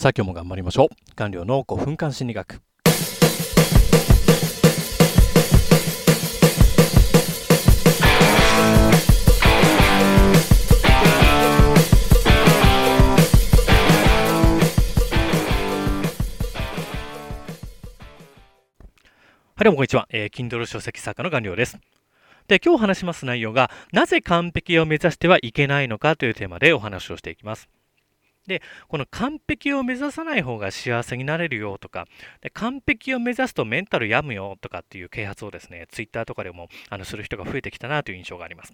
さあ今日も頑張りましょう。官僚の5分間心理学。はい、どうもこんにちは。えー、Kindle 書籍作家の顔料です。で、今日話します内容が、なぜ完璧を目指してはいけないのかというテーマでお話をしていきます。で、この完璧を目指さない方が幸せになれるよとか、で完璧を目指すとメンタル病むよとかっていう啓発をですね、ツイッターとかでもあのする人が増えてきたなという印象があります。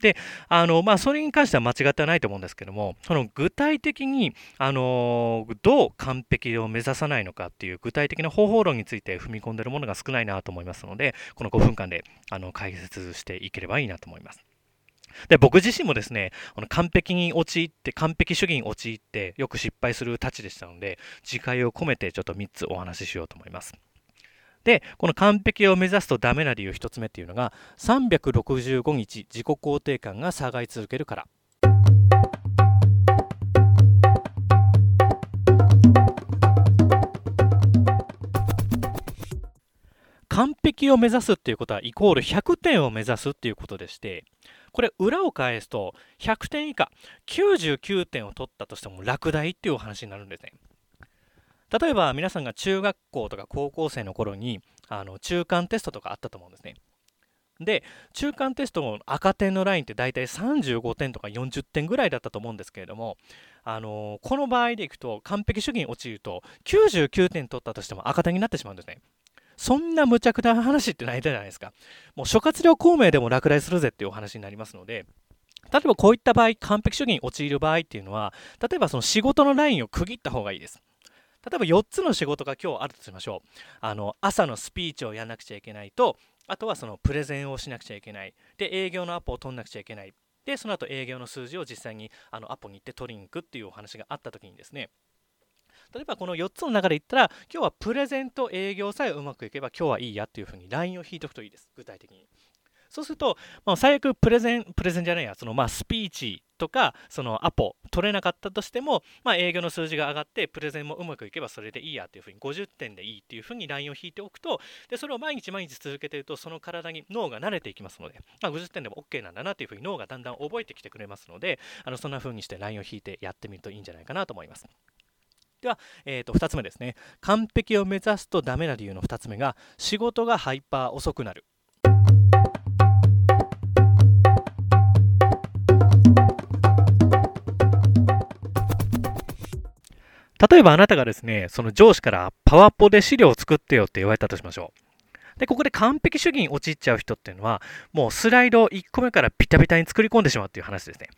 で、あの、まあ、それに関しては間違ってはないと思うんですけども、その具体的に、あの、どう完璧を目指さないのかっていう具体的な方法論について踏み込んでいるものが少ないなと思いますので、この5分間であの解説していければいいなと思います。で僕自身もですね、この完璧に陥って、完璧主義に陥って、よく失敗するたちでしたので、自戒を込めてちょっと3つお話ししようと思います。で、この完璧を目指すとダメな理由1つ目っていうのが、365日自己肯定感が下がり続けるから。完璧を目指すっていうことはイコール100点を目指すっていうことでしてこれ裏を返すと100点以下99点を取ったとしても落第っていうお話になるんですね例えば皆さんが中学校とか高校生の頃にあの中間テストとかあったと思うんですねで中間テストの赤点のラインって大体35点とか40点ぐらいだったと思うんですけれども、あのー、この場合でいくと完璧主義に陥ると99点取ったとしても赤点になってしまうんですね。そんな無茶苦茶な話ってないじゃないですか。もう諸葛亮孔明でも落第するぜっていうお話になりますので、例えばこういった場合、完璧主義に陥る場合っていうのは、例えばその仕事のラインを区切った方がいいです。例えば4つの仕事が今日あるとしましょう。あの朝のスピーチをやらなくちゃいけないと、あとはそのプレゼンをしなくちゃいけない。で、営業のアポを取んなくちゃいけない。で、その後営業の数字を実際にあのアポに行って取りに行くっていうお話があった時にですね、例えばこの4つの中で言ったら、今日はプレゼント営業さえうまくいけば今日はいいやっていうふうにラインを引いておくといいです、具体的に。そうすると、まあ、最悪プレゼン、プレゼンじゃないや、そのまあスピーチとか、そのアポ取れなかったとしても、まあ、営業の数字が上がって、プレゼンもうまくいけばそれでいいやっていうふうに、50点でいいっていうふうにラインを引いておくと、でそれを毎日毎日続けてると、その体に脳が慣れていきますので、まあ、50点でも OK なんだなっていうふうに脳がだんだん覚えてきてくれますので、あのそんなふうにしてラインを引いてやってみるといいんじゃないかなと思います。では、えー、と2つ目ですね。完璧を目指すとダメな理由の2つ目が、仕事がハイパー遅くなる。例えばあなたがですね、その上司からパワポで資料を作ってよって言われたとしましょう。で、ここで完璧主義に陥っちゃう人っていうのは、もうスライドを1個目からビタビタに作り込んでしまうっていう話ですね。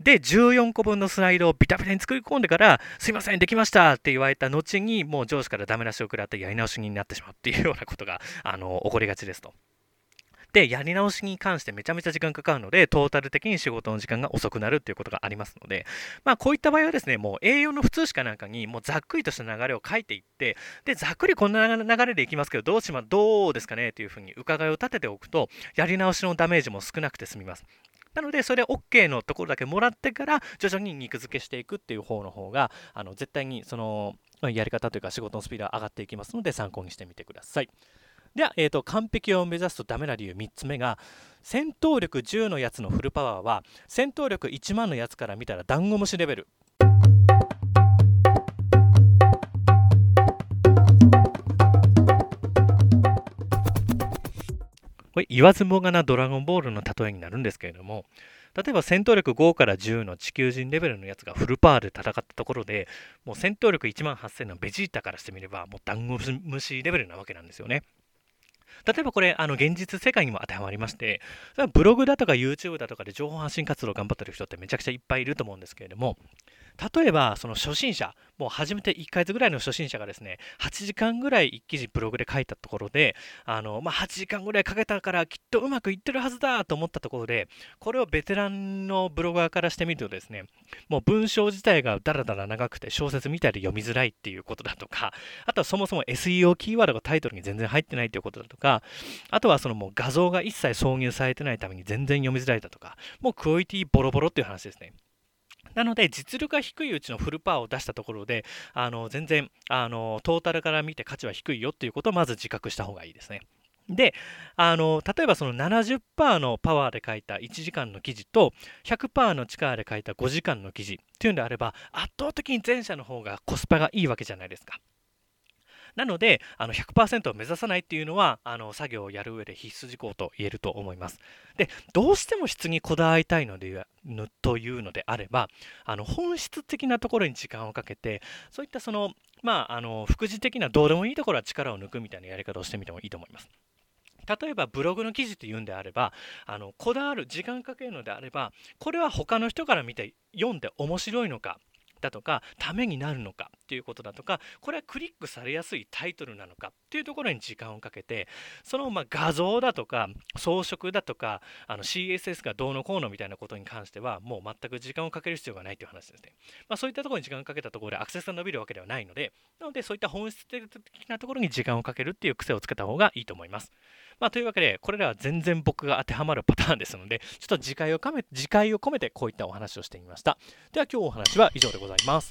で、14個分のスライドをビタビタに作り込んでから、すいません、できましたって言われた後に、もう上司からダメ出しを食らってやり直しになってしまうっていうようなことが、あの、起こりがちですと。で、やり直しに関してめちゃめちゃ時間かかるので、トータル的に仕事の時間が遅くなるっていうことがありますので、まあ、こういった場合はですね、もう A4 の普通しかなんかに、もうざっくりとした流れを書いていって、で、ざっくりこんな流れでいきますけど、どうしま、どうですかねっていうふうに伺いを立てておくと、やり直しのダメージも少なくて済みます。なので、それ OK のところだけもらってから、徐々に肉付けしていくっていう方の方が、あの絶対にその、やり方というか仕事のスピードは上がっていきますので、参考にしてみてください。では、えーと、完璧を目指すとダメな理由3つ目が、戦闘力10のやつのフルパワーは、戦闘力1万のやつから見たらダンゴムシレベル。これ言わずもがなドラゴンボールの例えになるんですけれども、例えば戦闘力5から10の地球人レベルのやつがフルパワーで戦ったところで、もう戦闘力1万8000のベジータからしてみれば、もうダンゴムシレベルなわけなんですよね。例えばこれ、あの現実世界にも当てはまりまして、ブログだとか YouTube だとかで情報発信活動を頑張ってる人ってめちゃくちゃいっぱいいると思うんですけれども、例えばその初心者、もう始めて1ヶ月ぐらいの初心者がですね、8時間ぐらい1記事ブログで書いたところで、あのまあ、8時間ぐらいかけたからきっとうまくいってるはずだと思ったところで、これをベテランのブロガーからしてみるとですね、もう文章自体がだらだら長くて小説みたいで読みづらいっていうことだとか、あとはそもそも SEO キーワードがタイトルに全然入ってないということだとか、あとはそのもう画像が一切挿入されてないために全然読みづらいだとか、もうクオリティボロボロっていう話ですね。なので実力が低いうちのフルパワーを出したところであの全然あのトータルから見て価値は低いよということをまず自覚した方がいいですね。であの例えばその70%のパワーで書いた1時間の記事と100%の力で書いた5時間の記事っていうんであれば圧倒的に前者の方がコスパがいいわけじゃないですか。なのであの100%を目指さないっていうのはあの作業をやる上で必須事項と言えると思います。でどうしても質にこだわりたいのでというのであればあの本質的なところに時間をかけてそういったそのまああの副次的などうでもいいところは力を抜くみたいなやり方をしてみてもいいと思います。例えばブログの記事っていうんであればあのこだわる時間かけるのであればこれは他の人から見て読んで面白いのかだとかためになるのかっていうことだとかこれはクリックされやすいタイトルなのかっていうところに時間をかけてそのま画像だとか装飾だとかあの CSS がどうのこうのみたいなことに関してはもう全く時間をかける必要がないという話ですね、まあ、そういったところに時間をかけたところでアクセスが伸びるわけではないのでなのでそういった本質的なところに時間をかけるっていう癖をつけた方がいいと思いますまあ、というわけで、これらは全然僕が当てはまるパターンですので、ちょっと次回を込め次回を込めてこういったお話をしてみました。では今日お話は以上でございます。